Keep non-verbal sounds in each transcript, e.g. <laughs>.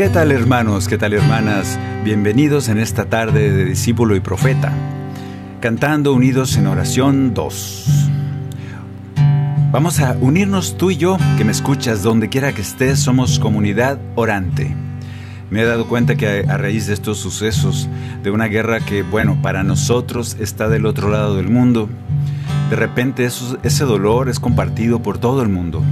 ¿Qué tal hermanos? ¿Qué tal hermanas? Bienvenidos en esta tarde de Discípulo y Profeta, cantando unidos en oración 2. Vamos a unirnos tú y yo, que me escuchas donde quiera que estés, somos comunidad orante. Me he dado cuenta que a raíz de estos sucesos, de una guerra que, bueno, para nosotros está del otro lado del mundo, de repente ese dolor es compartido por todo el mundo.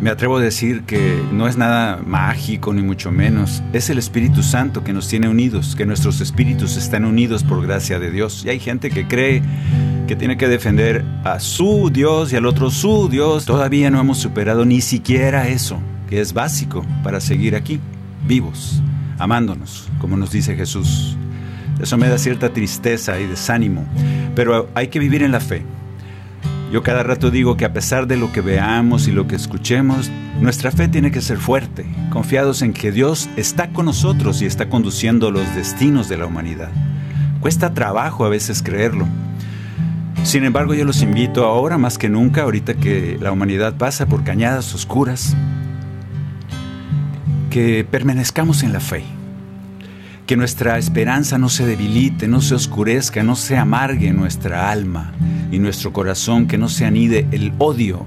Me atrevo a decir que no es nada mágico ni mucho menos. Es el Espíritu Santo que nos tiene unidos, que nuestros espíritus están unidos por gracia de Dios. Y hay gente que cree que tiene que defender a su Dios y al otro su Dios. Todavía no hemos superado ni siquiera eso, que es básico para seguir aquí, vivos, amándonos, como nos dice Jesús. Eso me da cierta tristeza y desánimo, pero hay que vivir en la fe. Yo cada rato digo que a pesar de lo que veamos y lo que escuchemos, nuestra fe tiene que ser fuerte, confiados en que Dios está con nosotros y está conduciendo los destinos de la humanidad. Cuesta trabajo a veces creerlo. Sin embargo, yo los invito ahora más que nunca, ahorita que la humanidad pasa por cañadas oscuras, que permanezcamos en la fe que nuestra esperanza no se debilite, no se oscurezca, no se amargue nuestra alma y nuestro corazón, que no se anide el odio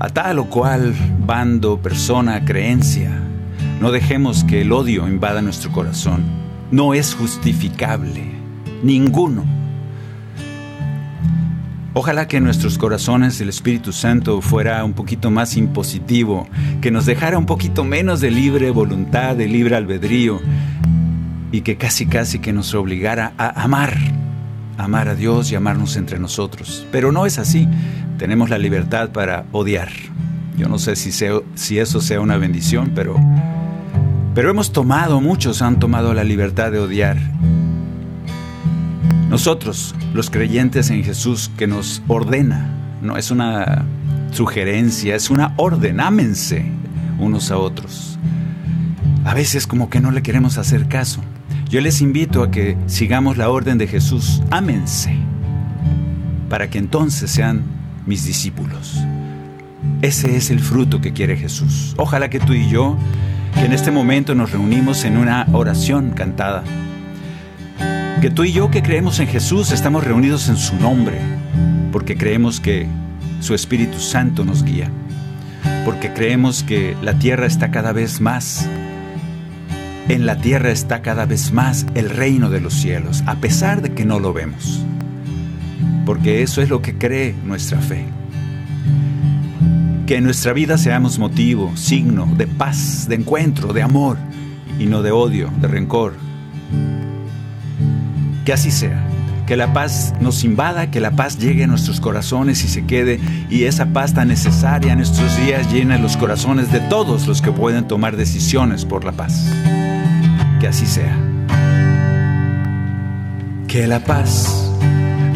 a tal o cual bando, persona, creencia. No dejemos que el odio invada nuestro corazón. No es justificable, ninguno. Ojalá que en nuestros corazones el Espíritu Santo fuera un poquito más impositivo, que nos dejara un poquito menos de libre voluntad, de libre albedrío, y que casi casi que nos obligara a amar, amar a Dios y amarnos entre nosotros. Pero no es así, tenemos la libertad para odiar. Yo no sé si, sea- si eso sea una bendición, pero, pero hemos tomado, muchos han tomado la libertad de odiar nosotros, los creyentes en Jesús, que nos ordena, no es una sugerencia, es una orden, ámense unos a otros. A veces como que no le queremos hacer caso. Yo les invito a que sigamos la orden de Jesús, ámense, para que entonces sean mis discípulos. Ese es el fruto que quiere Jesús. Ojalá que tú y yo, que en este momento nos reunimos en una oración cantada, que tú y yo que creemos en Jesús estamos reunidos en su nombre, porque creemos que su Espíritu Santo nos guía, porque creemos que la tierra está cada vez más, en la tierra está cada vez más el reino de los cielos, a pesar de que no lo vemos, porque eso es lo que cree nuestra fe. Que en nuestra vida seamos motivo, signo de paz, de encuentro, de amor, y no de odio, de rencor, que así sea. Que la paz nos invada, que la paz llegue a nuestros corazones y se quede, y esa paz tan necesaria en estos días llena los corazones de todos los que pueden tomar decisiones por la paz. Que así sea. Que la paz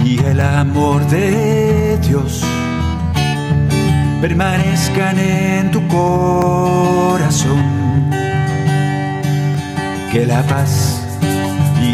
y el amor de Dios permanezcan en tu corazón. Que la paz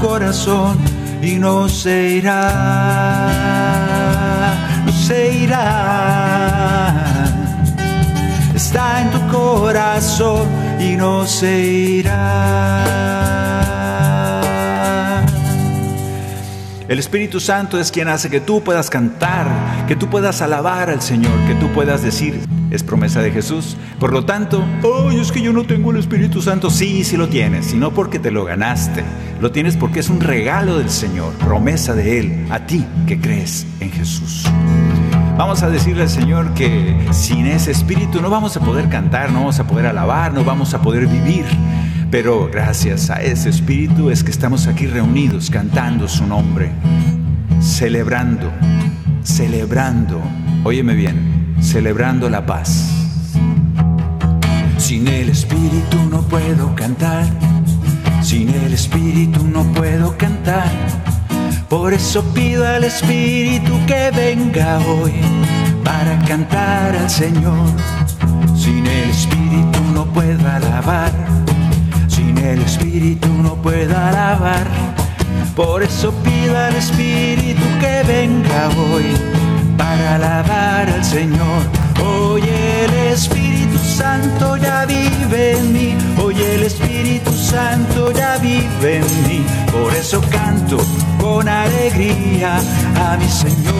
Corazón y no se irá. No se irá está en tu corazón y no se irá. El Espíritu Santo es quien hace que tú puedas cantar, que tú puedas alabar al Señor, que tú puedas decir, es promesa de Jesús. Por lo tanto, ¡ay, es que yo no tengo el Espíritu Santo! Sí, sí lo tienes, y no porque te lo ganaste, lo tienes porque es un regalo del Señor, promesa de Él, a ti que crees en Jesús. Vamos a decirle al Señor que sin ese espíritu no vamos a poder cantar, no vamos a poder alabar, no vamos a poder vivir. Pero gracias a ese espíritu es que estamos aquí reunidos cantando su nombre, celebrando, celebrando, óyeme bien, celebrando la paz. Sin el espíritu no puedo cantar, sin el espíritu no puedo cantar. Por eso pido al Espíritu que venga hoy para cantar al Señor. Sin el Espíritu no puedo alabar, sin el Espíritu no puedo alabar. Por eso pido al Espíritu que venga hoy Señor. Hoy el Espíritu Santo ya vive en mí, hoy el Espíritu Santo ya vive en mí. Por eso canto con alegría a mi Señor.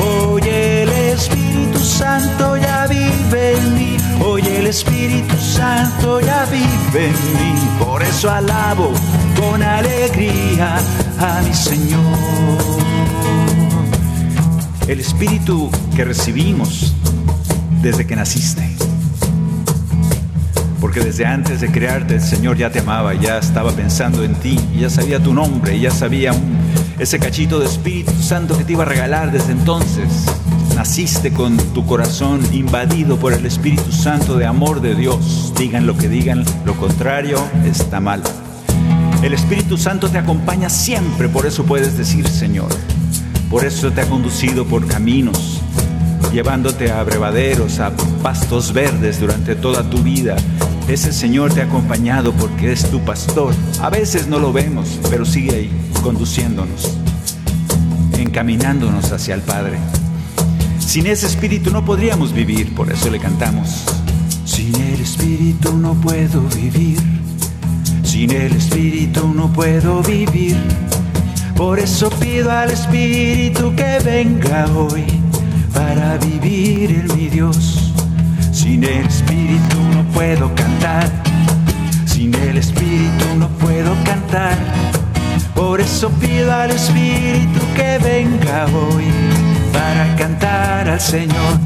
Hoy el Espíritu Santo ya vive en mí, hoy el Espíritu Santo ya vive en mí. Por eso alabo con alegría a mi Señor. El espíritu que recibimos desde que naciste. Porque desde antes de crearte el Señor ya te amaba, ya estaba pensando en ti, ya sabía tu nombre, ya sabía ese cachito de Espíritu Santo que te iba a regalar desde entonces. Naciste con tu corazón invadido por el Espíritu Santo de amor de Dios. Digan lo que digan, lo contrario está mal. El Espíritu Santo te acompaña siempre, por eso puedes decir Señor. Por eso te ha conducido por caminos, llevándote a abrevaderos, a pastos verdes durante toda tu vida. Ese Señor te ha acompañado porque es tu pastor. A veces no lo vemos, pero sigue ahí, conduciéndonos, encaminándonos hacia el Padre. Sin ese espíritu no podríamos vivir, por eso le cantamos. Sin el espíritu no puedo vivir, sin el espíritu no puedo vivir. Por eso pido al espíritu que venga hoy para vivir en mi Dios. Sin el espíritu no puedo cantar, sin el espíritu no puedo cantar. Por eso pido al espíritu que venga hoy para cantar al Señor.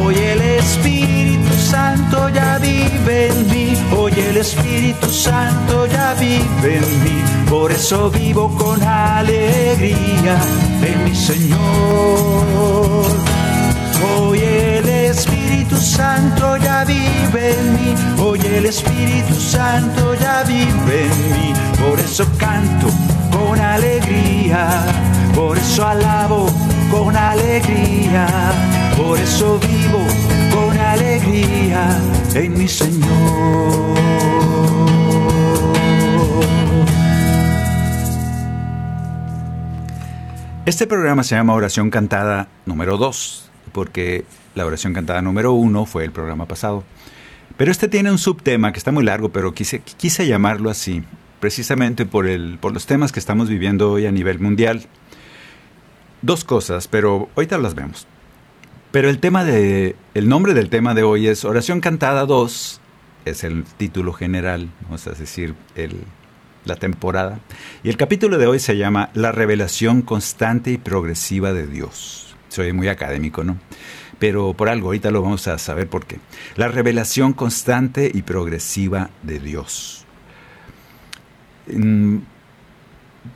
Hoy el Espíritu Santo ya vive en mí, hoy el Espíritu Santo ya vive en mí, por eso vivo con alegría en mi Señor. Hoy el Espíritu Santo ya vive en mí, hoy el Espíritu Santo ya vive en mí, por eso canto con alegría, por eso alabo con alegría, por eso vivo con alegría en mi Señor. Este programa se llama Oración Cantada número 2, porque la oración cantada número 1 fue el programa pasado. Pero este tiene un subtema que está muy largo, pero quise, quise llamarlo así, precisamente por, el, por los temas que estamos viviendo hoy a nivel mundial. Dos cosas, pero ahorita las vemos. Pero el tema de el nombre del tema de hoy es Oración Cantada 2, es el título general, vamos a decir, el, la temporada. Y el capítulo de hoy se llama La revelación constante y progresiva de Dios. Soy muy académico, ¿no? pero por algo, ahorita lo vamos a saber por qué. La revelación constante y progresiva de Dios. Mm,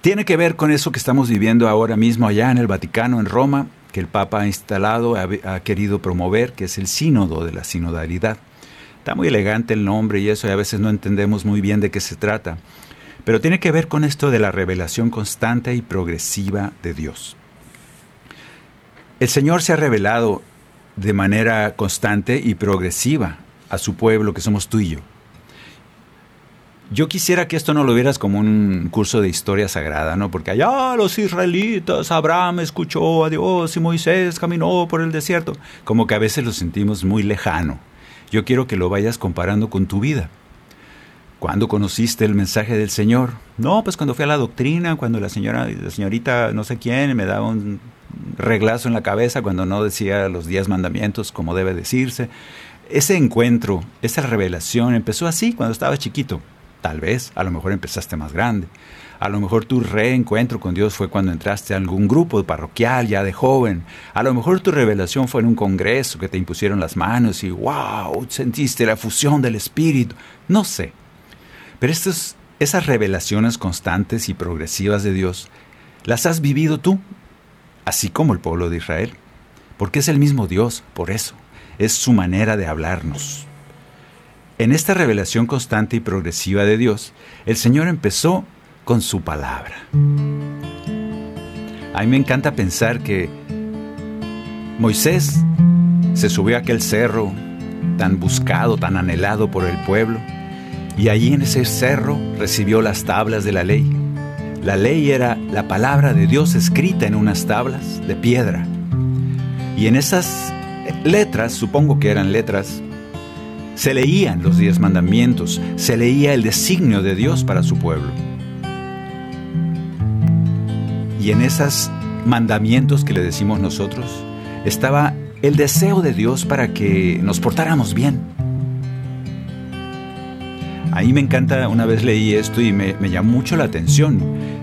tiene que ver con eso que estamos viviendo ahora mismo allá en el Vaticano, en Roma, que el Papa ha instalado, ha, ha querido promover, que es el sínodo de la sinodalidad. Está muy elegante el nombre y eso, y a veces no entendemos muy bien de qué se trata. Pero tiene que ver con esto de la revelación constante y progresiva de Dios. El Señor se ha revelado de manera constante y progresiva a su pueblo, que somos tú y yo. Yo quisiera que esto no lo vieras como un curso de historia sagrada, ¿no? Porque allá los israelitas, Abraham escuchó a Dios y Moisés caminó por el desierto. Como que a veces lo sentimos muy lejano. Yo quiero que lo vayas comparando con tu vida. ¿Cuándo conociste el mensaje del Señor? No, pues cuando fui a la doctrina, cuando la señora, la señorita no sé quién me daba un reglazo en la cabeza cuando no decía los diez mandamientos como debe decirse. Ese encuentro, esa revelación empezó así cuando estaba chiquito. Tal vez, a lo mejor empezaste más grande. A lo mejor tu reencuentro con Dios fue cuando entraste a algún grupo parroquial ya de joven. A lo mejor tu revelación fue en un congreso que te impusieron las manos y wow, sentiste la fusión del Espíritu. No sé. Pero estas, esas revelaciones constantes y progresivas de Dios, las has vivido tú, así como el pueblo de Israel. Porque es el mismo Dios, por eso. Es su manera de hablarnos. En esta revelación constante y progresiva de Dios, el Señor empezó con su palabra. A mí me encanta pensar que Moisés se subió a aquel cerro tan buscado, tan anhelado por el pueblo, y allí en ese cerro recibió las tablas de la ley. La ley era la palabra de Dios escrita en unas tablas de piedra. Y en esas letras, supongo que eran letras, se leían los diez mandamientos, se leía el designio de Dios para su pueblo. Y en esos mandamientos que le decimos nosotros, estaba el deseo de Dios para que nos portáramos bien, Ahí me encanta, una vez leí esto y me, llamó mucho la atención,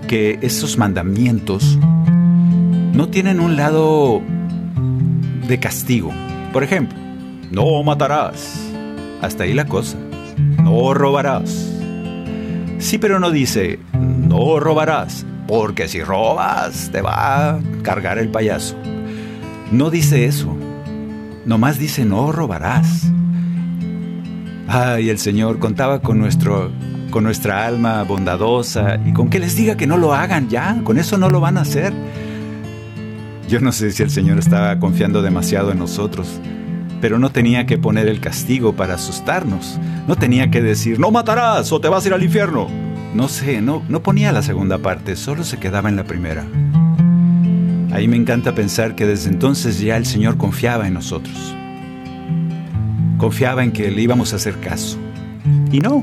que esos mandamientos no tienen un lado de castigo. Por ejemplo, no matarás. Hasta ahí la cosa. No robarás. Sí, pero no dice, no robarás, porque si robas te va a cargar el payaso. No dice eso. Nomás dice, no robarás. Ay, el Señor contaba con nuestro con nuestra alma bondadosa y con que les diga que no lo hagan ya, con eso no lo van a hacer. Yo no sé si el Señor estaba confiando demasiado en nosotros, pero no tenía que poner el castigo para asustarnos. No tenía que decir, no matarás o te vas a ir al infierno. No sé, no, no ponía la segunda parte, solo se quedaba en la primera. Ahí me encanta pensar que desde entonces ya el Señor confiaba en nosotros confiaba en que le íbamos a hacer caso. Y no,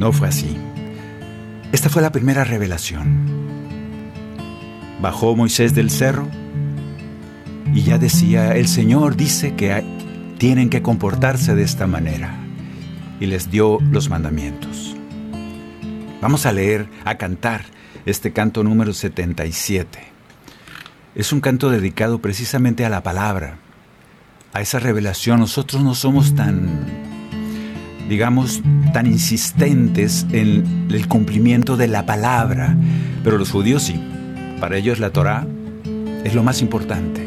no fue así. Esta fue la primera revelación. Bajó Moisés del cerro y ya decía, el Señor dice que tienen que comportarse de esta manera. Y les dio los mandamientos. Vamos a leer, a cantar este canto número 77. Es un canto dedicado precisamente a la palabra, a esa revelación. Nosotros no somos tan, digamos, tan insistentes en el cumplimiento de la palabra, pero los judíos sí. Para ellos la Torah es lo más importante,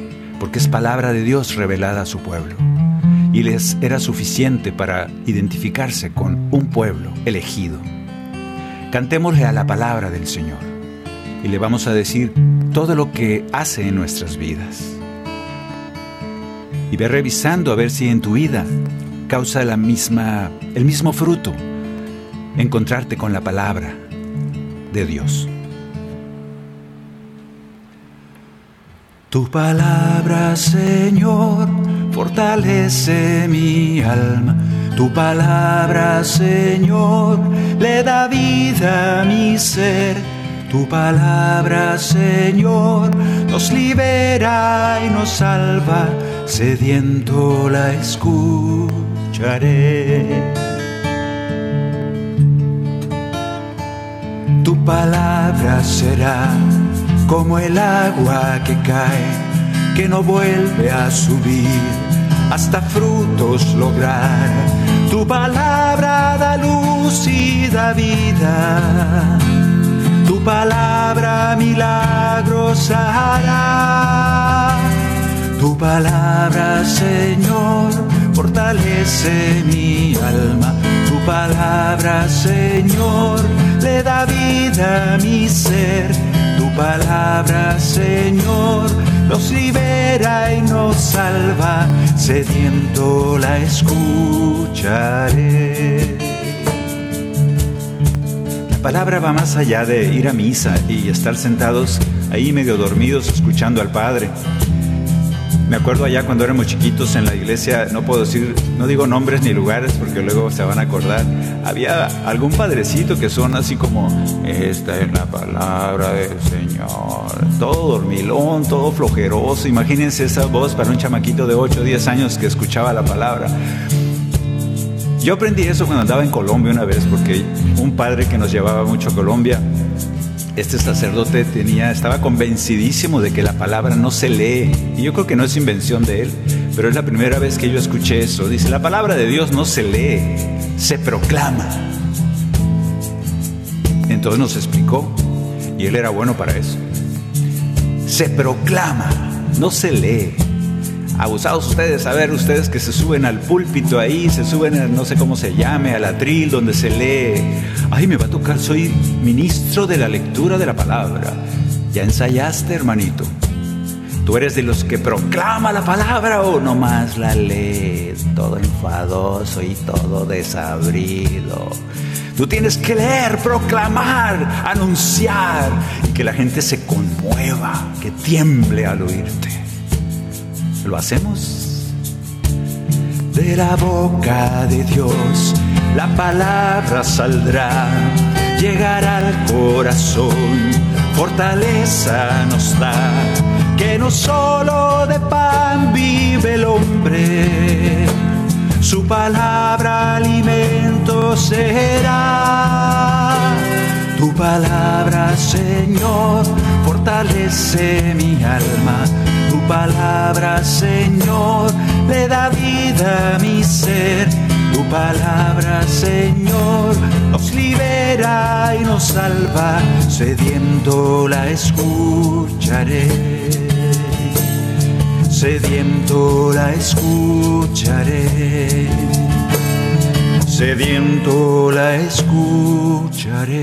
porque es palabra de Dios revelada a su pueblo. Y les era suficiente para identificarse con un pueblo elegido. Cantémosle a la palabra del Señor y le vamos a decir todo lo que hace en nuestras vidas y ve revisando a ver si en tu vida causa la misma, el mismo fruto, encontrarte con la palabra de Dios. Tu palabra, Señor, fortalece mi alma. Tu palabra, Señor, le da vida a mi ser. Tu palabra, Señor, nos libera y nos salva sediento la escucharé. Tu palabra será como el agua que cae que no vuelve a subir hasta frutos lograr. Tu palabra da luz y da vida. Tu palabra milagros hará. Tu palabra, Señor, fortalece mi alma. Tu palabra, Señor, le da vida a mi ser. Palabra, Señor, nos libera y nos salva. Sediento la escucharé. La palabra va más allá de ir a misa y estar sentados ahí medio dormidos escuchando al Padre. Me acuerdo allá cuando éramos chiquitos en la iglesia, no puedo decir, no digo nombres ni lugares porque luego se van a acordar. Había algún padrecito que son así como, esta es la palabra del Señor. Todo dormilón, todo flojeroso. Imagínense esa voz para un chamaquito de 8 o 10 años que escuchaba la palabra. Yo aprendí eso cuando andaba en Colombia una vez porque un padre que nos llevaba mucho a Colombia este sacerdote tenía, estaba convencidísimo de que la palabra no se lee. Y yo creo que no es invención de él, pero es la primera vez que yo escuché eso. Dice, la palabra de Dios no se lee, se proclama. Entonces nos explicó, y él era bueno para eso. Se proclama, no se lee. Abusados ustedes, a ver, ustedes que se suben al púlpito ahí, se suben, no sé cómo se llame, al atril donde se lee. Ay, me va a tocar, soy ministro de la lectura de la palabra. ¿Ya ensayaste, hermanito? ¿Tú eres de los que proclama la palabra o nomás la lees todo enfadoso y todo desabrido? Tú tienes que leer, proclamar, anunciar y que la gente se conmueva, que tiemble al oírte. ¿Lo hacemos? De la boca de Dios la palabra saldrá, llegará al corazón, fortaleza nos da, que no solo de pan vive el hombre, su palabra alimento será. Tu palabra, Señor, fortalece mi alma. Tu palabra, Señor, le da vida a mi ser. Palabra, Señor, nos libera y nos salva. Sediento la escucharé. Sediento la escucharé sediento la escucharé.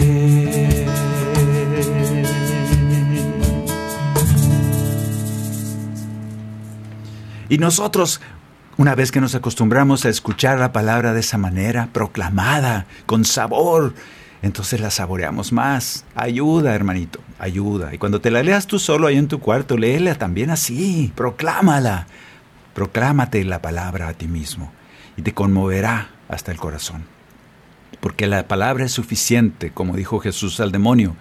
Y nosotros, una vez que nos acostumbramos a escuchar la palabra de esa manera, proclamada, con sabor, entonces la saboreamos más. Ayuda, hermanito, ayuda. Y cuando te la leas tú solo ahí en tu cuarto, léela también así, proclámala. Proclámate la palabra a ti mismo y te conmoverá hasta el corazón. Porque la palabra es suficiente, como dijo Jesús al demonio.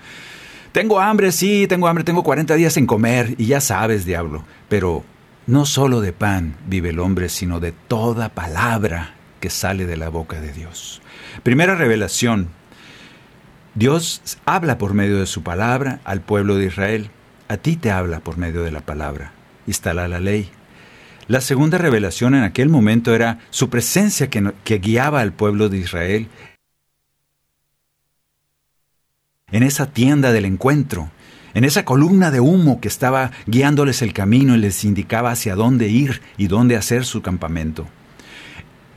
Tengo hambre, sí, tengo hambre, tengo 40 días en comer y ya sabes, diablo, pero no solo de pan vive el hombre, sino de toda palabra que sale de la boca de Dios. Primera revelación. Dios habla por medio de su palabra al pueblo de Israel. A ti te habla por medio de la palabra. Instala la ley. La segunda revelación en aquel momento era su presencia que, que guiaba al pueblo de Israel en esa tienda del encuentro, en esa columna de humo que estaba guiándoles el camino y les indicaba hacia dónde ir y dónde hacer su campamento.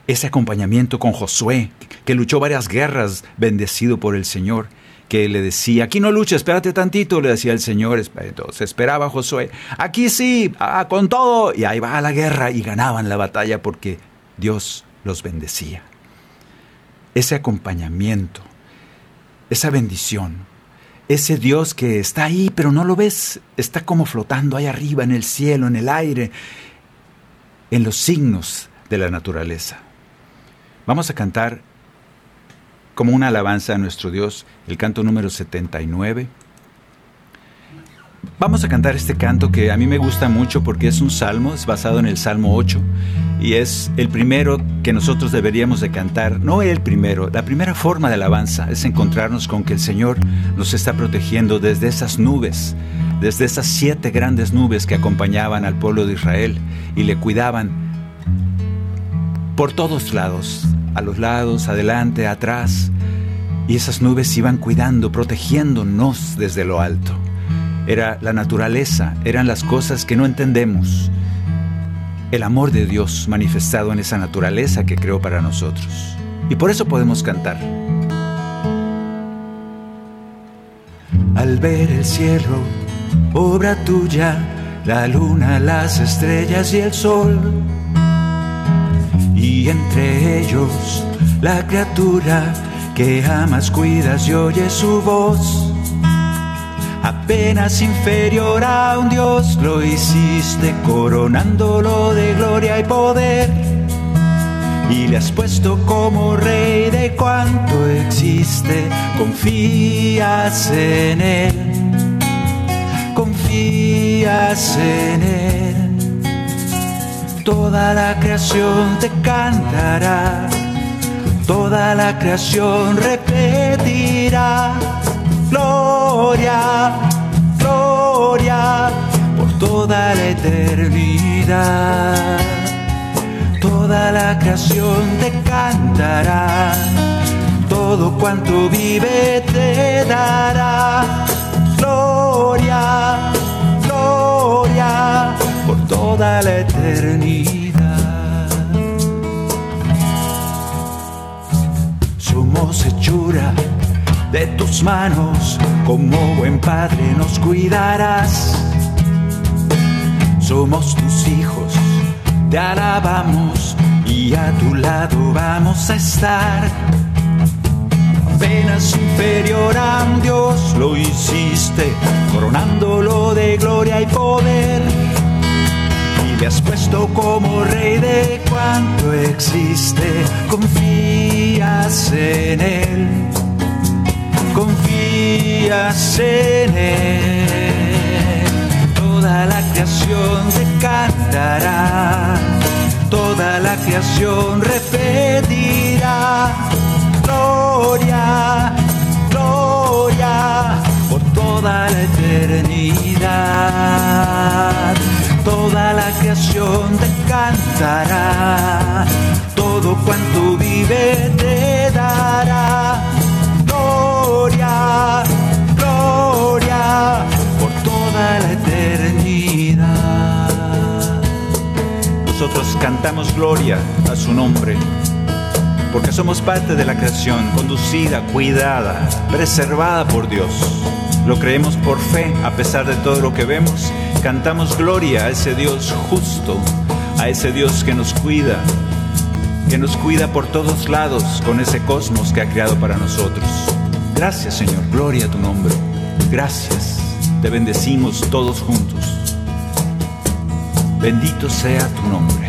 Ese acompañamiento con Josué, que luchó varias guerras bendecido por el Señor, que le decía, aquí no lucha, espérate tantito, le decía el Señor, entonces esperaba Josué, aquí sí, con todo, y ahí va a la guerra y ganaban la batalla porque Dios los bendecía. Ese acompañamiento, esa bendición, ese Dios que está ahí, pero no lo ves, está como flotando ahí arriba en el cielo, en el aire, en los signos de la naturaleza. Vamos a cantar como una alabanza a nuestro Dios, el canto número 79. Vamos a cantar este canto que a mí me gusta mucho porque es un salmo, es basado en el Salmo 8 y es el primero que nosotros deberíamos de cantar, no el primero, la primera forma de alabanza es encontrarnos con que el Señor nos está protegiendo desde esas nubes desde esas siete grandes nubes que acompañaban al pueblo de Israel y le cuidaban por todos lados, a los lados, adelante, atrás. Y esas nubes iban cuidando, protegiéndonos desde lo alto. Era la naturaleza, eran las cosas que no entendemos. El amor de Dios manifestado en esa naturaleza que creó para nosotros. Y por eso podemos cantar. Al ver el cielo, obra tuya, la luna, las estrellas y el sol. Y entre ellos la criatura que amas, cuidas y oyes su voz. Apenas inferior a un Dios lo hiciste coronándolo de gloria y poder. Y le has puesto como rey de cuanto existe, confías en él, confías en él. Toda la creación te cantará toda la creación repetirá, gloria, gloria, por toda la eternidad. Toda la creación te cantará, todo cuanto vive te dará, gloria, gloria, por toda la eternidad. hechura de tus manos, como buen padre nos cuidarás. Somos tus hijos, te alabamos y a tu lado vamos a estar. Apenas inferior a Dios lo hiciste, coronándolo de gloria y poder le has puesto como rey de cuanto existe. Confías en él, confías en él. Toda la creación te cantará, toda la creación repetirá. Gloria, gloria por toda la eternidad toda la creación te cantará, a su nombre, porque somos parte de la creación, conducida, cuidada, preservada por Dios. Lo creemos por fe, a pesar de todo lo que vemos cantamos gloria a ese Dios justo, a ese Dios que nos cuida, que nos cuida por todos lados con ese cosmos que ha creado para nosotros. Gracias Señor, gloria a tu nombre. Gracias, te bendecimos todos juntos. Bendito sea tu nombre.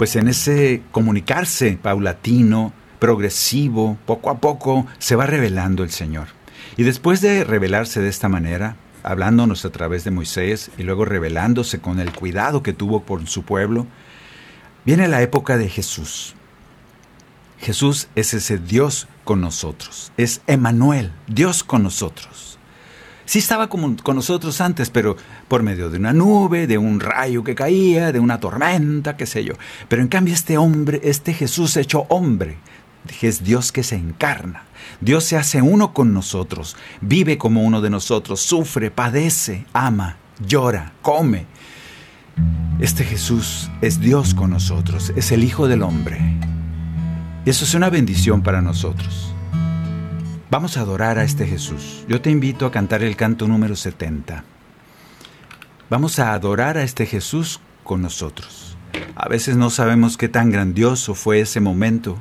Pues en ese comunicarse paulatino, progresivo, poco a poco, se va revelando el Señor. Y después de revelarse de esta manera, hablándonos a través de Moisés y luego revelándose con el cuidado que tuvo por su pueblo, viene la época de Jesús. Jesús es ese Dios con nosotros, es Emanuel, Dios con nosotros. Sí estaba con, con nosotros antes, pero por medio de una nube, de un rayo que caía, de una tormenta, qué sé yo. Pero en cambio este hombre, este Jesús hecho hombre, es Dios que se encarna. Dios se hace uno con nosotros, vive como uno de nosotros, sufre, padece, ama, llora, come. Este Jesús es Dios con nosotros, es el Hijo del Hombre. Eso es una bendición para nosotros. Vamos a adorar a este Jesús. Yo te invito a cantar el canto número 70. Vamos a adorar a este Jesús con nosotros. A veces no sabemos qué tan grandioso fue ese momento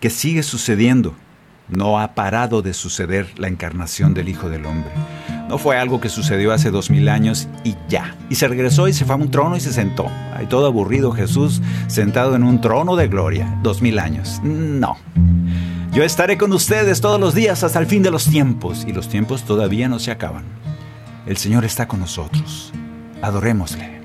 que sigue sucediendo. No ha parado de suceder la encarnación del Hijo del Hombre. No fue algo que sucedió hace dos mil años y ya. Y se regresó y se fue a un trono y se sentó. Hay todo aburrido Jesús sentado en un trono de gloria. Dos mil años. No. Yo estaré con ustedes todos los días hasta el fin de los tiempos. Y los tiempos todavía no se acaban. El Señor está con nosotros. Adorémosle.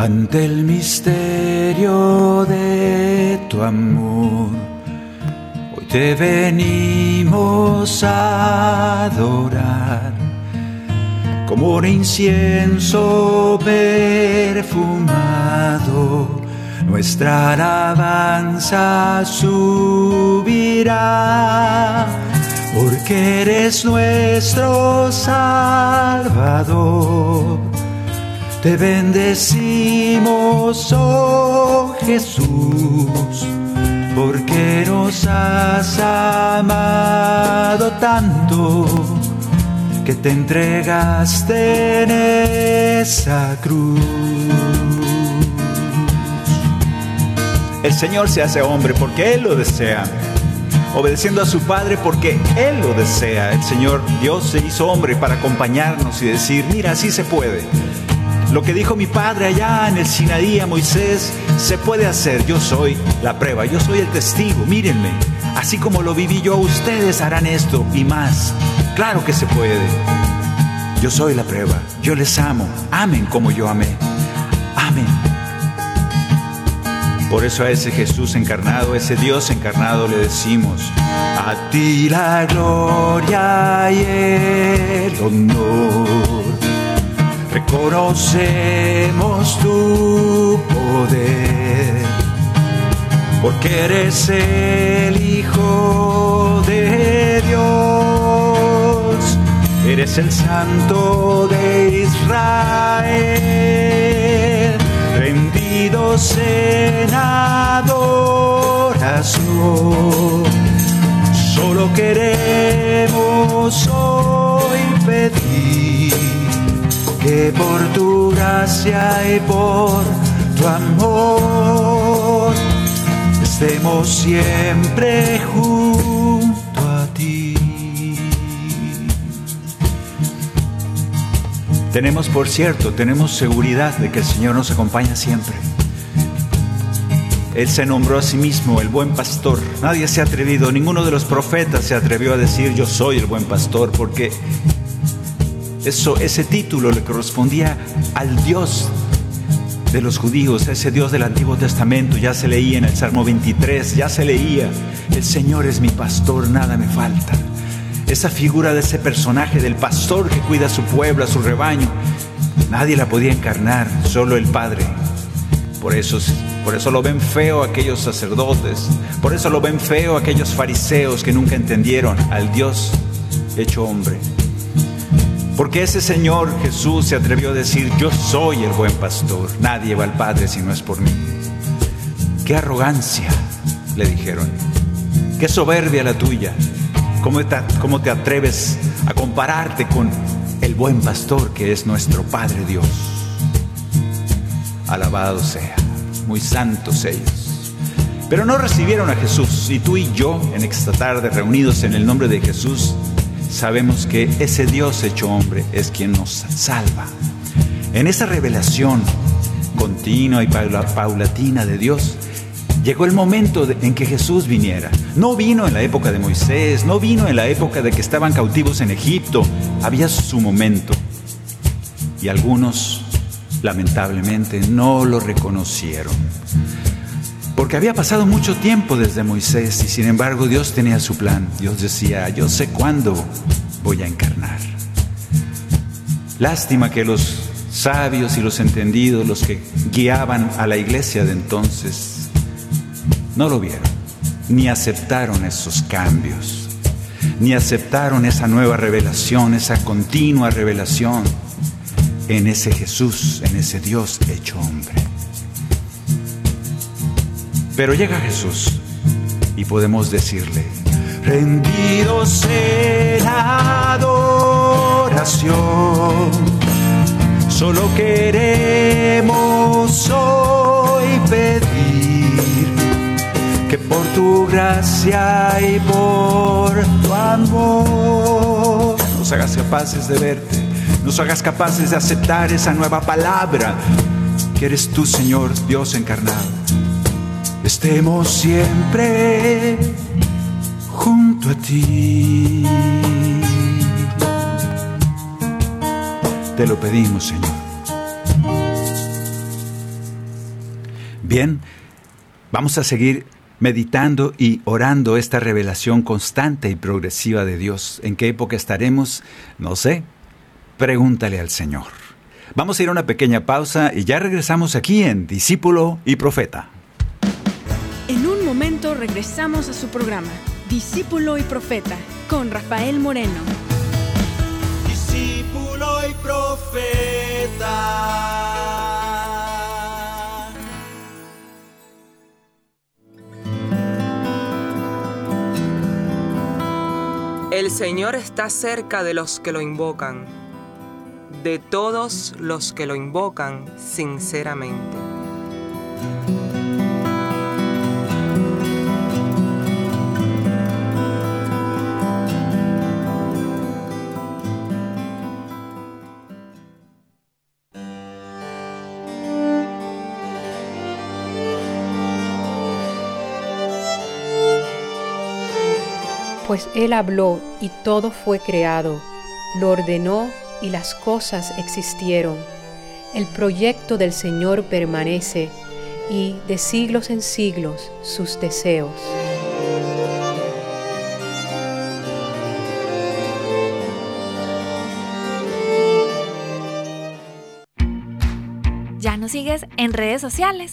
ante el misterio de tu amor. Hoy te venimos a adorar como un incienso perfumado. Nuestra alabanza subirá, porque eres nuestro Salvador te bendecimos, oh Jesús, porque nos has amado tanto que te entregaste en esa cruz. El Señor se hace hombre porque Él lo desea obedeciendo a su Padre porque Él lo desea. El Señor Dios se hizo hombre para acompañarnos y decir, mira, así se puede. Lo que dijo mi padre allá en el Sinaí a Moisés se puede hacer. Yo soy la prueba, yo soy el testigo. Mírenme, así como lo viví yo, ustedes harán esto y más. Claro que se puede. Yo soy la prueba, yo les amo. Amen como yo amé. Amén. Por eso a ese Jesús encarnado, ese Dios encarnado le decimos, a ti la gloria y el honor reconocemos tu poder, porque eres el Hijo eres el Santo de Israel, rendidos en adoración. Solo queremos hoy pedir que por tu gracia y por tu amor estemos siempre junto Tenemos, por cierto, tenemos seguridad de que el Señor nos acompaña siempre. Él se nombró a sí mismo el buen pastor. Nadie se ha atrevido, ninguno de los profetas se atrevió a decir yo soy el buen pastor, porque eso, ese título le correspondía al Dios de los judíos, ese Dios del Antiguo Testamento, ya se leía en el Salmo 23, ya se leía, el Señor es mi pastor, nada me falta. Esa figura de ese personaje del pastor que cuida a su pueblo, a su rebaño, nadie la podía encarnar, solo el Padre. Por eso, por eso lo ven feo aquellos sacerdotes, por eso lo ven feo aquellos fariseos que nunca entendieron al Dios hecho hombre. Porque ese Señor Jesús se atrevió a decir, yo soy el buen pastor, nadie va al Padre si no es por mí. Qué arrogancia, le dijeron. Qué soberbia la tuya. ¿Cómo te, ¿Cómo te atreves a compararte con el buen pastor que es nuestro Padre Dios? Alabado sea, muy santos ellos. Pero no recibieron a Jesús y tú y yo en esta tarde reunidos en el nombre de Jesús sabemos que ese Dios hecho hombre es quien nos salva. En esa revelación continua y paulatina de Dios, llegó el momento en que Jesús viniera. No vino en la época de Moisés, no vino en la época de que estaban cautivos en Egipto, había su momento. Y algunos, lamentablemente, no lo reconocieron. Porque había pasado mucho tiempo desde Moisés y sin embargo Dios tenía su plan. Dios decía, yo sé cuándo voy a encarnar. Lástima que los sabios y los entendidos, los que guiaban a la iglesia de entonces, no lo vieron, ni aceptaron esos cambios, ni aceptaron esa nueva revelación, esa continua revelación en ese Jesús, en ese Dios hecho hombre. Pero llega Jesús y podemos decirle, rendidos en adoración, solo queremos hoy pedir por tu gracia y por tu amor nos hagas capaces de verte, nos hagas capaces de aceptar esa nueva palabra que eres tú, Señor, Dios encarnado estemos siempre junto a ti. Te lo pedimos, Señor. Bien, vamos a seguir meditando y orando esta revelación constante y progresiva de Dios. ¿En qué época estaremos? No sé. Pregúntale al Señor. Vamos a ir a una pequeña pausa y ya regresamos aquí en Discípulo y Profeta. En un momento regresamos a su programa, Discípulo y Profeta, con Rafael Moreno. Discípulo y Profeta. El Señor está cerca de los que lo invocan, de todos los que lo invocan sinceramente. Pues Él habló y todo fue creado, lo ordenó y las cosas existieron. El proyecto del Señor permanece y de siglos en siglos sus deseos. ¿Ya nos sigues en redes sociales?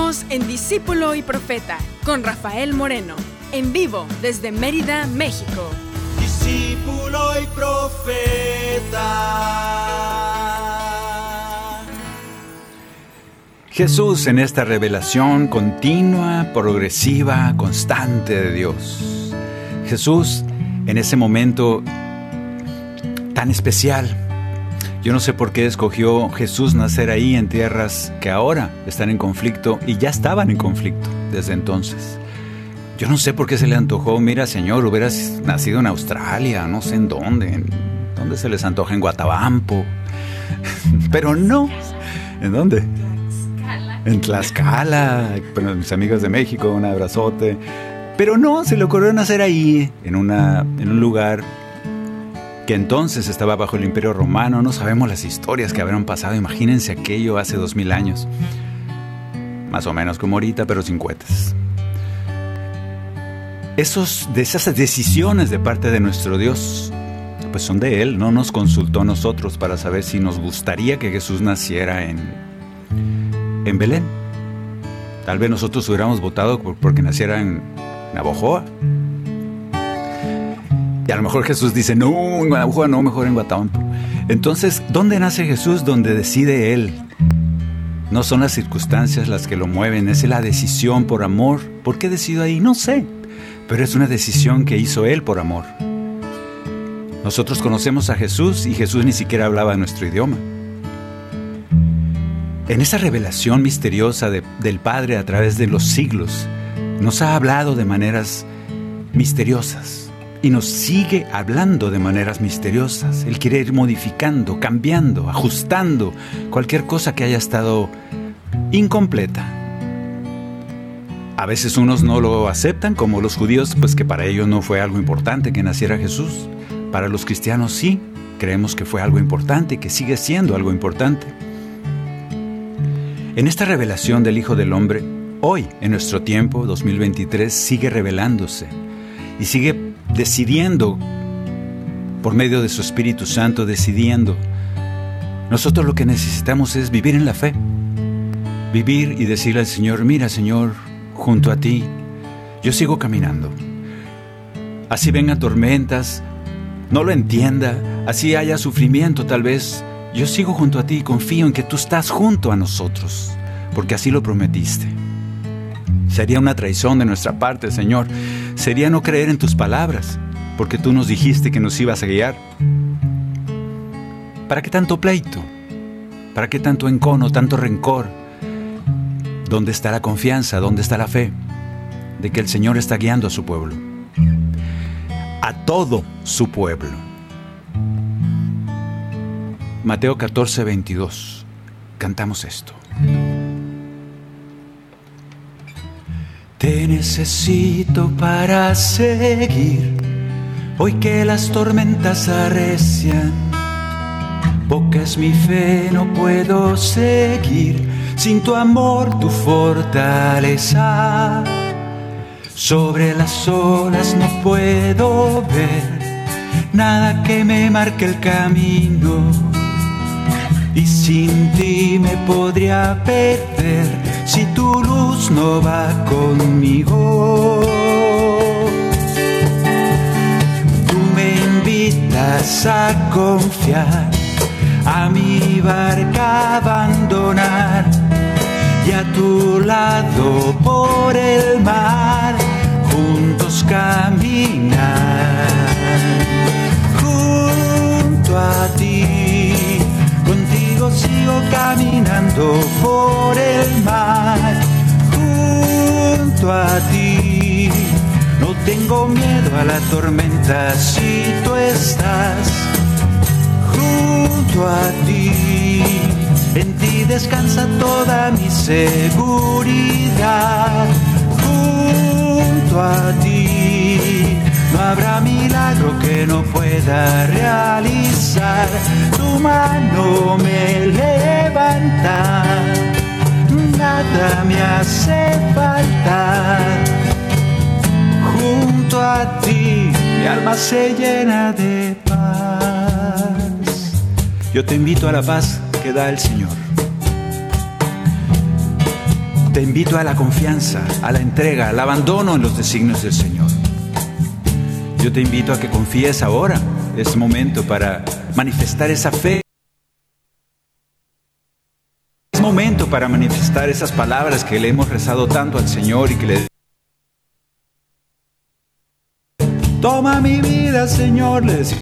En Discípulo y Profeta con Rafael Moreno, en vivo desde Mérida, México. discípulo y profeta. Jesús en esta revelación continua, progresiva, constante de Dios. Jesús en ese momento tan especial. Yo no sé por qué escogió Jesús nacer ahí en tierras que ahora están en conflicto y ya estaban en conflicto desde entonces. Yo no sé por qué se le antojó, mira Señor, hubieras nacido en Australia, no sé en dónde, en dónde se les antoja, en Guatabampo. <laughs> Pero no, ¿en dónde? En Tlaxcala, bueno, mis amigos de México, un abrazote. Pero no, se le ocurrió nacer ahí, en, una, en un lugar que entonces estaba bajo el imperio romano. No sabemos las historias que habrán pasado. Imagínense aquello hace dos mil años. Más o menos como ahorita, pero sin cohetes. Esos, de esas decisiones de parte de nuestro Dios, pues son de Él. No nos consultó a nosotros para saber si nos gustaría que Jesús naciera en, en Belén. Tal vez nosotros hubiéramos votado por, porque naciera en Navojoa. Y a lo mejor Jesús dice, no, en Navojoa no, mejor en Guatabampo. Entonces, ¿dónde nace Jesús? Donde decide Él. No son las circunstancias las que lo mueven, es la decisión por amor. ¿Por qué decidió ahí? No sé. Pero es una decisión que hizo Él por amor. Nosotros conocemos a Jesús y Jesús ni siquiera hablaba nuestro idioma. En esa revelación misteriosa de- del Padre a través de los siglos, nos ha hablado de maneras misteriosas y nos sigue hablando de maneras misteriosas. Él quiere ir modificando, cambiando, ajustando cualquier cosa que haya estado incompleta. A veces unos no lo aceptan, como los judíos, pues que para ellos no fue algo importante que naciera Jesús. Para los cristianos sí, creemos que fue algo importante y que sigue siendo algo importante. En esta revelación del Hijo del Hombre, hoy, en nuestro tiempo, 2023, sigue revelándose y sigue decidiendo, por medio de su Espíritu Santo, decidiendo. Nosotros lo que necesitamos es vivir en la fe, vivir y decirle al Señor, mira Señor, junto a ti, yo sigo caminando. Así vengan tormentas, no lo entienda, así haya sufrimiento tal vez, yo sigo junto a ti y confío en que tú estás junto a nosotros, porque así lo prometiste. Sería una traición de nuestra parte, Señor. Sería no creer en tus palabras, porque tú nos dijiste que nos ibas a guiar. ¿Para qué tanto pleito? ¿Para qué tanto encono, tanto rencor? ¿Dónde está la confianza? ¿Dónde está la fe? De que el Señor está guiando a su pueblo. A todo su pueblo. Mateo 14, 22. Cantamos esto. Necesito para seguir, hoy que las tormentas arrecian. Poca es mi fe, no puedo seguir sin tu amor, tu fortaleza. Sobre las olas no puedo ver nada que me marque el camino. Y sin ti me podría perder si tu luz no va conmigo. Tú me invitas a confiar, a mi barca abandonar y a tu lado por el mar juntos caminar. Junto a ti, sigo caminando por el mar. Junto a ti, no tengo miedo a la tormenta si tú estás junto a ti. En ti descansa toda mi seguridad. Junto a ti no habrá milagro que no pueda realizar. Tu mano me levanta, nada me hace falta. Junto a ti mi alma se llena de paz. Yo te invito a la paz que da el Señor. Te invito a la confianza, a la entrega, al abandono en los designios del Señor. Yo te invito a que confíes ahora. Es momento para manifestar esa fe. Es momento para manifestar esas palabras que le hemos rezado tanto al Señor y que le... Toma mi vida, Señor, le decimos.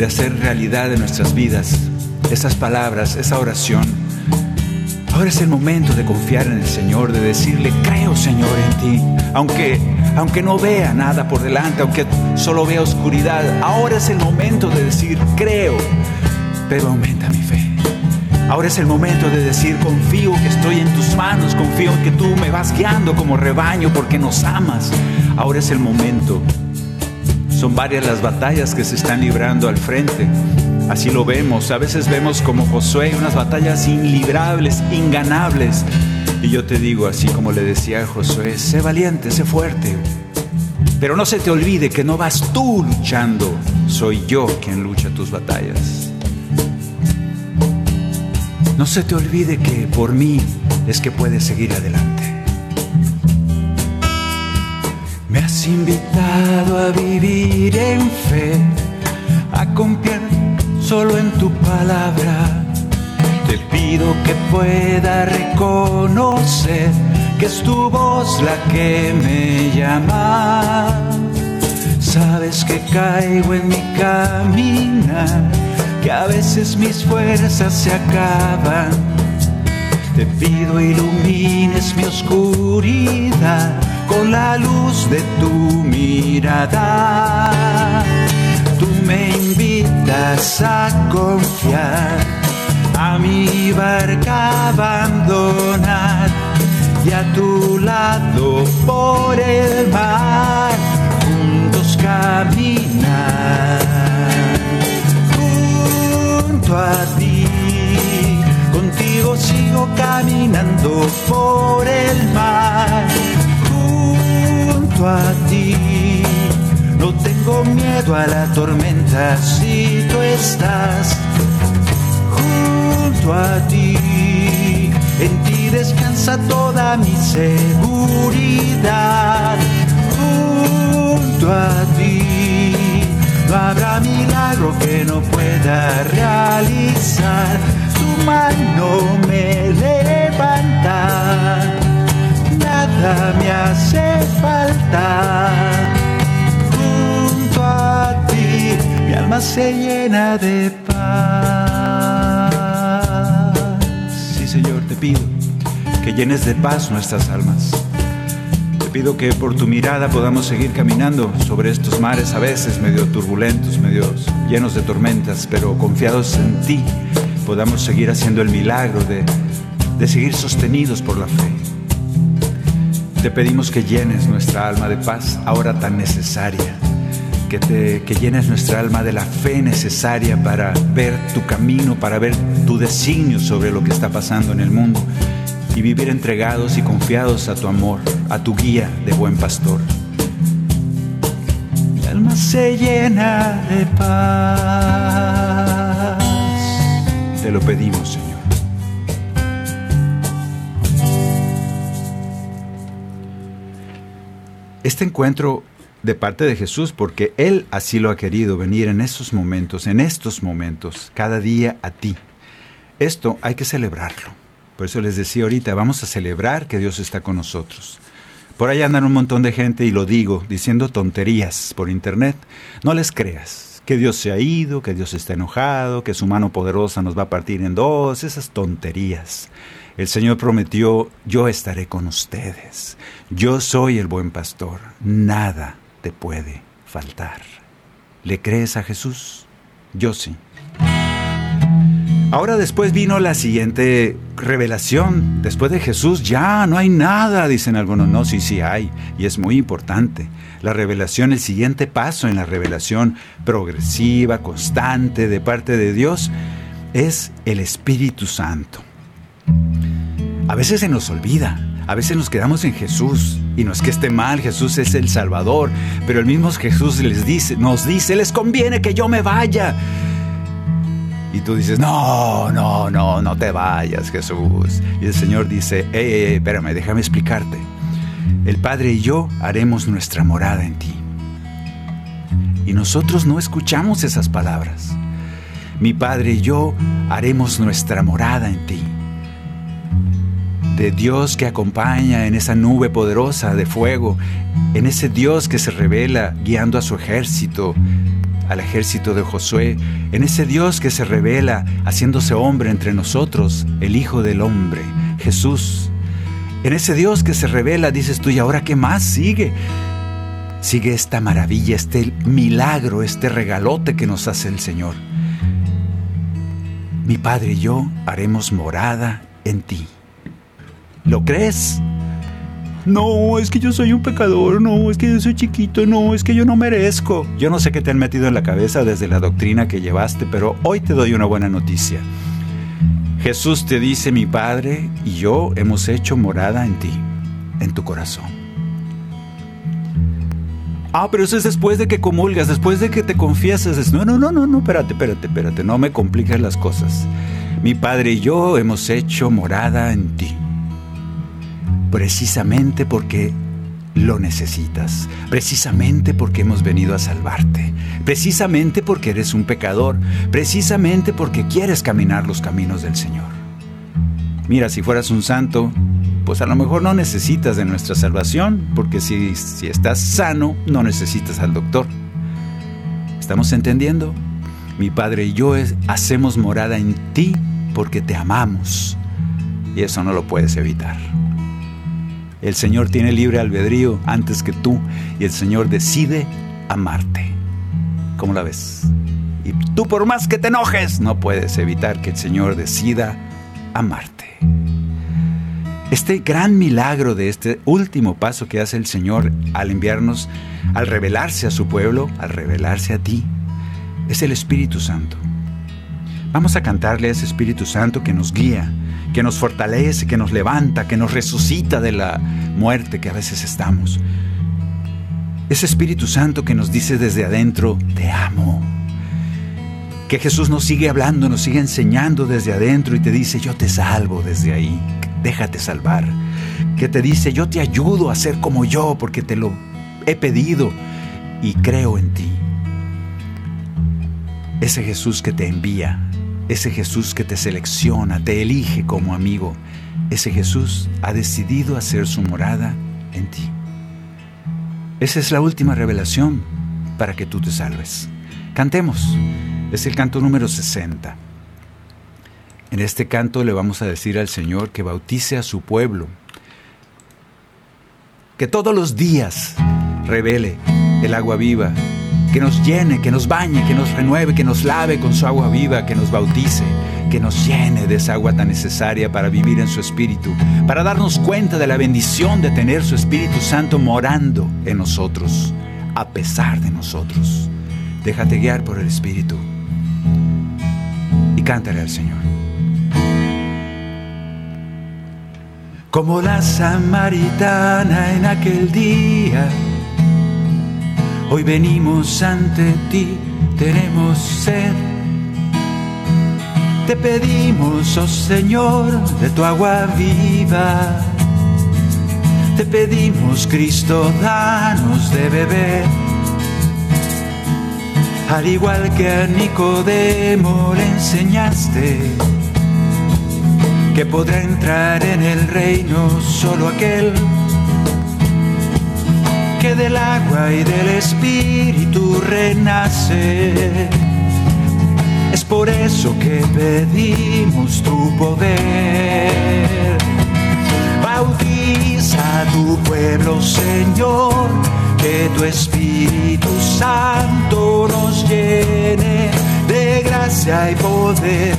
de hacer realidad de nuestras vidas esas palabras, esa oración. Ahora es el momento de confiar en el Señor, de decirle, creo Señor en ti, aunque, aunque no vea nada por delante, aunque solo vea oscuridad, ahora es el momento de decir, creo, pero aumenta mi fe. Ahora es el momento de decir, confío que estoy en tus manos, confío que tú me vas guiando como rebaño porque nos amas. Ahora es el momento son varias las batallas que se están librando al frente. Así lo vemos. A veces vemos como Josué unas batallas inlibrables, inganables. Y yo te digo, así como le decía a Josué, sé valiente, sé fuerte. Pero no se te olvide que no vas tú luchando, soy yo quien lucha tus batallas. No se te olvide que por mí es que puedes seguir adelante. Me has invitado a vivir en fe, a confiar solo en tu palabra. Te pido que pueda reconocer que es tu voz la que me llama. Sabes que caigo en mi caminar, que a veces mis fuerzas se acaban. Te pido ilumines mi oscuridad con la luz de tu mirada. Me invitas a confiar, a mi barca abandonar y a tu lado por el mar juntos caminar. Junto a ti, contigo sigo caminando por el mar junto a ti. No tengo miedo a la tormenta si tú estás junto a ti. En ti descansa toda mi seguridad. Junto a ti no habrá milagro que no pueda realizar. Tu mano me levanta nada me hace falta. Se llena de paz. Sí, Señor, te pido que llenes de paz nuestras almas. Te pido que por tu mirada podamos seguir caminando sobre estos mares a veces medio turbulentos, medio llenos de tormentas, pero confiados en ti, podamos seguir haciendo el milagro de, de seguir sostenidos por la fe. Te pedimos que llenes nuestra alma de paz ahora tan necesaria, que, te, que llenes nuestra alma de la fe necesaria para ver tu camino, para ver tu designio sobre lo que está pasando en el mundo y vivir entregados y confiados a tu amor, a tu guía de buen pastor. Mi alma se llena de paz. Te lo pedimos, Señor. Este encuentro de parte de Jesús, porque Él así lo ha querido, venir en esos momentos, en estos momentos, cada día a ti. Esto hay que celebrarlo. Por eso les decía ahorita, vamos a celebrar que Dios está con nosotros. Por ahí andan un montón de gente, y lo digo, diciendo tonterías por internet. No les creas que Dios se ha ido, que Dios está enojado, que su mano poderosa nos va a partir en dos, esas tonterías. El Señor prometió, yo estaré con ustedes. Yo soy el buen pastor. Nada te puede faltar. ¿Le crees a Jesús? Yo sí. Ahora después vino la siguiente revelación. Después de Jesús ya no hay nada, dicen algunos. No, sí, sí hay. Y es muy importante. La revelación, el siguiente paso en la revelación progresiva, constante de parte de Dios, es el Espíritu Santo. A veces se nos olvida, a veces nos quedamos en Jesús y no es que esté mal, Jesús es el Salvador, pero el mismo Jesús les dice, nos dice, les conviene que yo me vaya. Y tú dices, no, no, no, no te vayas, Jesús. Y el Señor dice, hey, espérame, déjame explicarte. El Padre y yo haremos nuestra morada en ti. Y nosotros no escuchamos esas palabras. Mi Padre y yo haremos nuestra morada en ti de Dios que acompaña en esa nube poderosa de fuego, en ese Dios que se revela guiando a su ejército, al ejército de Josué, en ese Dios que se revela haciéndose hombre entre nosotros, el Hijo del Hombre, Jesús. En ese Dios que se revela, dices tú, ¿y ahora qué más sigue? Sigue esta maravilla, este milagro, este regalote que nos hace el Señor. Mi Padre y yo haremos morada en ti. ¿Lo crees? No, es que yo soy un pecador, no, es que yo soy chiquito, no, es que yo no merezco. Yo no sé qué te han metido en la cabeza desde la doctrina que llevaste, pero hoy te doy una buena noticia. Jesús te dice, mi Padre y yo hemos hecho morada en ti, en tu corazón. Ah, pero eso es después de que comulgas, después de que te confiesas. No, no, no, no, no, espérate, espérate, espérate, no me compliques las cosas. Mi Padre y yo hemos hecho morada en ti precisamente porque lo necesitas, precisamente porque hemos venido a salvarte, precisamente porque eres un pecador, precisamente porque quieres caminar los caminos del Señor. Mira, si fueras un santo, pues a lo mejor no necesitas de nuestra salvación, porque si, si estás sano, no necesitas al doctor. ¿Estamos entendiendo? Mi Padre y yo hacemos morada en ti porque te amamos, y eso no lo puedes evitar. El Señor tiene libre albedrío antes que tú y el Señor decide amarte. ¿Cómo la ves? Y tú por más que te enojes, no puedes evitar que el Señor decida amarte. Este gran milagro de este último paso que hace el Señor al enviarnos, al revelarse a su pueblo, al revelarse a ti, es el Espíritu Santo. Vamos a cantarle a ese Espíritu Santo que nos guía, que nos fortalece, que nos levanta, que nos resucita de la muerte que a veces estamos. Ese Espíritu Santo que nos dice desde adentro, te amo. Que Jesús nos sigue hablando, nos sigue enseñando desde adentro y te dice, yo te salvo desde ahí, déjate salvar. Que te dice, yo te ayudo a ser como yo porque te lo he pedido y creo en ti. Ese Jesús que te envía, ese Jesús que te selecciona, te elige como amigo, ese Jesús ha decidido hacer su morada en ti. Esa es la última revelación para que tú te salves. Cantemos. Es el canto número 60. En este canto le vamos a decir al Señor que bautice a su pueblo, que todos los días revele el agua viva, que nos llene, que nos bañe, que nos renueve, que nos lave con su agua viva, que nos bautice, que nos llene de esa agua tan necesaria para vivir en su Espíritu, para darnos cuenta de la bendición de tener su Espíritu Santo morando en nosotros, a pesar de nosotros. Déjate guiar por el Espíritu y cántale al Señor. Como la samaritana en aquel día, hoy venimos ante ti, tenemos sed. Te pedimos, oh Señor, de tu agua viva. Te pedimos, Cristo, danos de beber. Al igual que a Nicodemo le enseñaste que podrá entrar en el reino solo aquel que del agua y del espíritu renace. Es por eso que pedimos tu poder. Bautiza a tu pueblo, Señor, que tu Espíritu Santo nos llene de gracia y poder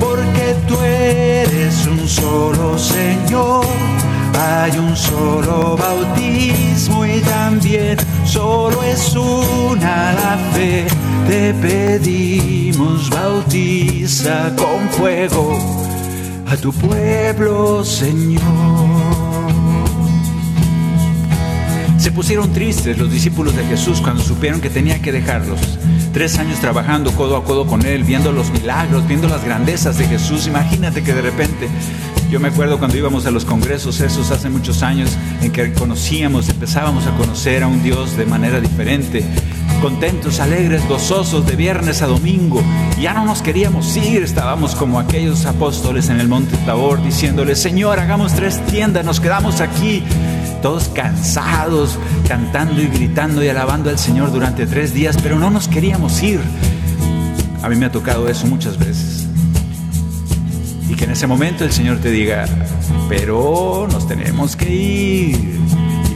porque tú eres un solo Señor. Hay un solo bautismo y también solo es una la fe. Te pedimos bautiza con fuego a tu pueblo, Señor. Se pusieron tristes los discípulos de Jesús cuando supieron que tenía que dejarlos. Tres años trabajando codo a codo con Él, viendo los milagros, viendo las grandezas de Jesús. Imagínate que de repente, yo me acuerdo cuando íbamos a los congresos esos hace muchos años, en que conocíamos, empezábamos a conocer a un Dios de manera diferente. Contentos, alegres, gozosos de viernes a domingo. Ya no nos queríamos ir, estábamos como aquellos apóstoles en el monte Tabor diciéndole, Señor, hagamos tres tiendas, nos quedamos aquí todos cansados, cantando y gritando y alabando al Señor durante tres días, pero no nos queríamos ir. A mí me ha tocado eso muchas veces. Y que en ese momento el Señor te diga, pero nos tenemos que ir.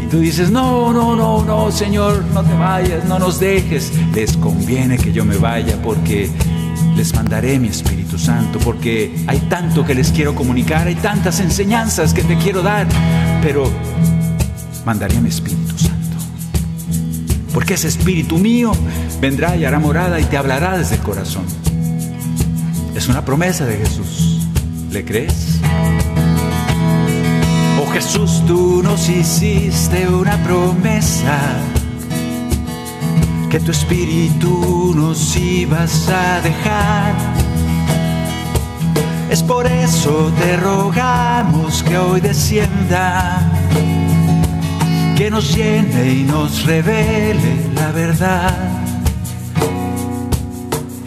Y tú dices, no, no, no, no, Señor, no te vayas, no nos dejes. Les conviene que yo me vaya porque les mandaré mi Espíritu Santo, porque hay tanto que les quiero comunicar, hay tantas enseñanzas que te quiero dar, pero mandaré mi Espíritu Santo. Porque ese Espíritu mío vendrá y hará morada y te hablará desde el corazón. Es una promesa de Jesús. ¿Le crees? Oh Jesús, tú nos hiciste una promesa que tu espíritu nos ibas a dejar. Es por eso te rogamos que hoy descienda que nos llene y nos revele la verdad.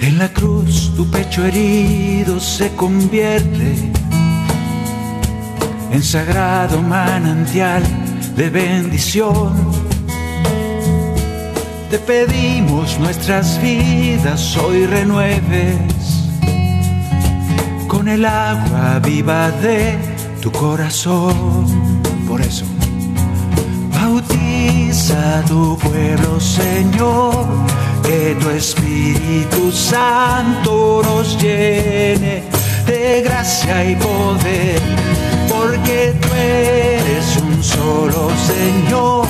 En la cruz tu pecho herido se convierte en sagrado manantial de bendición. Te pedimos nuestras vidas hoy renueves con el agua viva de tu corazón. Por eso Bautiza tu pueblo, Señor, que tu Espíritu Santo nos llene de gracia y poder, porque tú eres un solo Señor,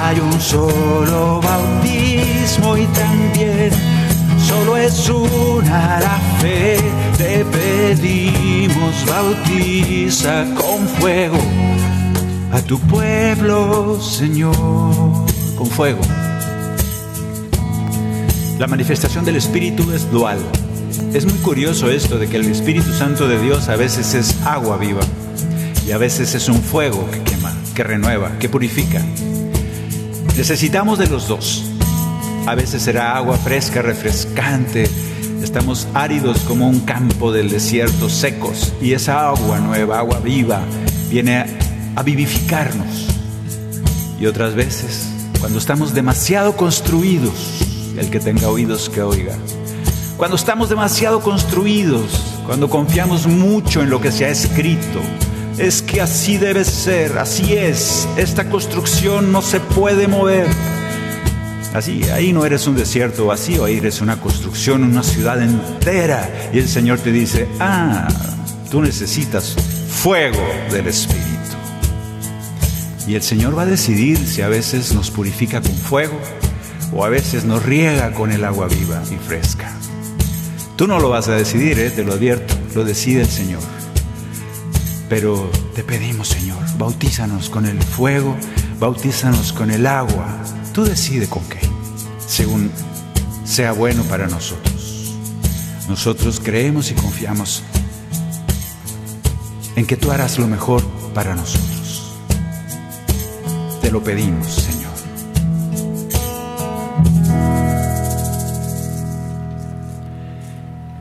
hay un solo bautismo y también solo es una la fe, te pedimos bautiza con fuego a tu pueblo, Señor, con fuego. La manifestación del Espíritu es dual. Es muy curioso esto de que el Espíritu Santo de Dios a veces es agua viva y a veces es un fuego que quema, que renueva, que purifica. Necesitamos de los dos. A veces será agua fresca, refrescante. Estamos áridos como un campo del desierto, secos. Y esa agua nueva, agua viva, viene a vivificarnos. Y otras veces, cuando estamos demasiado construidos, El que tenga oídos que oiga. Cuando estamos demasiado construidos, cuando confiamos mucho en lo que se ha escrito, es que así debe ser, así es. Esta construcción no se puede mover. Así, ahí no eres un desierto vacío, ahí eres una construcción, una ciudad entera. Y el Señor te dice, ah, tú necesitas fuego del Espíritu. Y el Señor va a decidir si a veces nos purifica con fuego o a veces nos riega con el agua viva y fresca. Tú no lo vas a decidir, ¿eh? te lo advierto, lo decide el Señor. Pero te pedimos, Señor, bautízanos con el fuego, bautízanos con el agua. Tú decide con qué, según sea bueno para nosotros. Nosotros creemos y confiamos en que tú harás lo mejor para nosotros lo pedimos,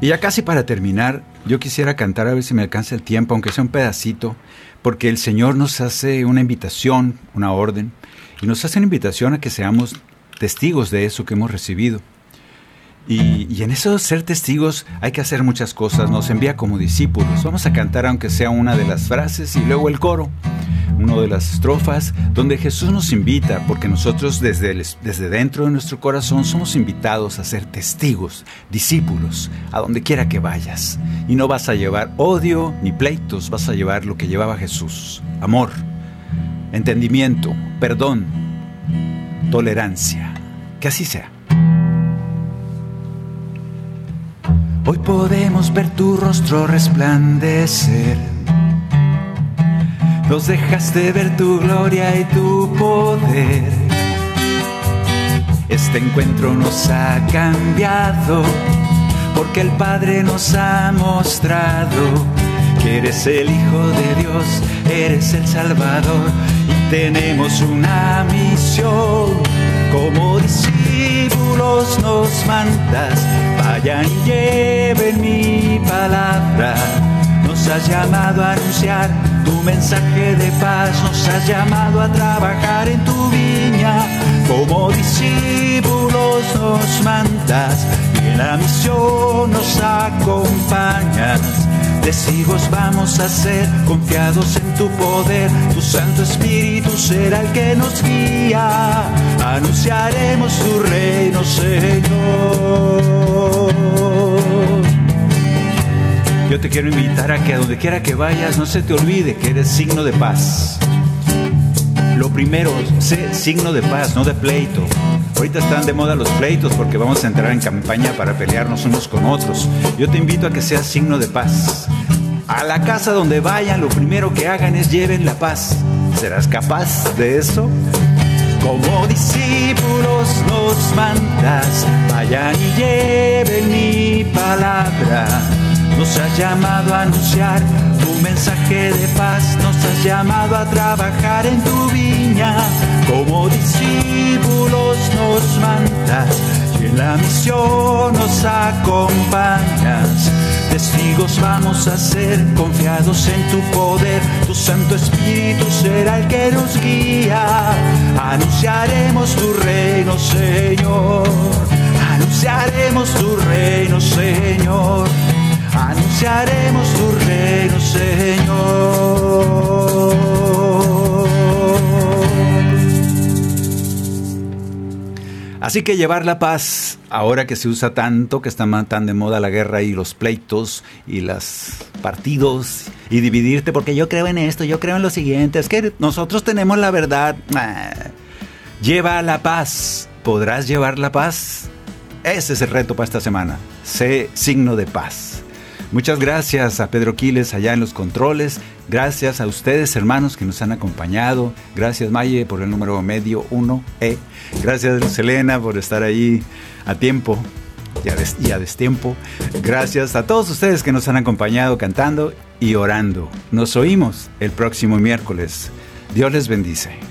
Y ya casi para terminar, yo quisiera cantar a ver si me alcanza el tiempo, aunque sea un pedacito, porque el Señor nos hace una invitación, una orden, y nos hace una invitación a que seamos testigos de eso que hemos recibido. Y, y, en eso ser testigos hay que hacer muchas cosas, nos envía como discípulos. Vamos a cantar aunque sea una de las frases y luego el coro una de las estrofas donde Jesús nos invita, porque nosotros desde, desde dentro de nuestro corazón somos invitados a ser testigos, discípulos, a donde quiera que vayas. Y no vas a llevar odio ni pleitos, vas a llevar lo que llevaba Jesús, amor, entendimiento, perdón, tolerancia. Que así sea. Hoy podemos ver tu rostro resplandecer nos dejaste ver tu gloria y tu poder. Este encuentro nos ha cambiado porque el Padre nos ha mostrado que eres el Hijo de Dios, eres el Salvador y tenemos una misión. Como discípulos nos mandas, vayan y lleven mi palabra. Nos has llamado a anunciar tu mensaje de paz nos has llamado a trabajar en tu viña. Como discípulos nos mandas y en la misión nos acompañas. Testigos vamos a ser confiados en tu poder. Tu Santo Espíritu será el que nos guía. Anunciaremos tu reino, Señor. Yo te quiero invitar a que a donde quiera que vayas no se te olvide que eres signo de paz. Lo primero, sé signo de paz, no de pleito. Ahorita están de moda los pleitos porque vamos a entrar en campaña para pelearnos unos con otros. Yo te invito a que seas signo de paz. A la casa donde vayan, lo primero que hagan es lleven la paz. ¿Serás capaz de eso? Como discípulos nos mandas, vayan y lleven mi palabra nos has llamado a anunciar tu mensaje de paz, nos has llamado a trabajar en tu viña. Como discípulos nos mandas y en la misión nos acompañas. Testigos vamos a ser confiados en tu poder, tu Santo Espíritu será el que nos guía. Anunciaremos tu reino, Señor. Anunciaremos tu reino, Señor anunciaremos tu reino, Señor. Así que llevar la paz, ahora que se usa tanto, que están tan de moda la guerra y los pleitos y los partidos y dividirte, porque yo creo en esto, yo creo en lo siguiente, es que nosotros tenemos la verdad. Lleva la paz. ¿Podrás llevar la paz? Ese es el reto para esta semana. Sé signo de paz. Muchas gracias a Pedro Quiles allá en los controles. Gracias a ustedes, hermanos, que nos han acompañado. Gracias, Maye, por el número medio 1E. Gracias, Selena, por estar ahí a tiempo y a, destiempo. Gracias a todos ustedes que nos han acompañado cantando y orando. Nos oímos el próximo miércoles. Dios les bendice.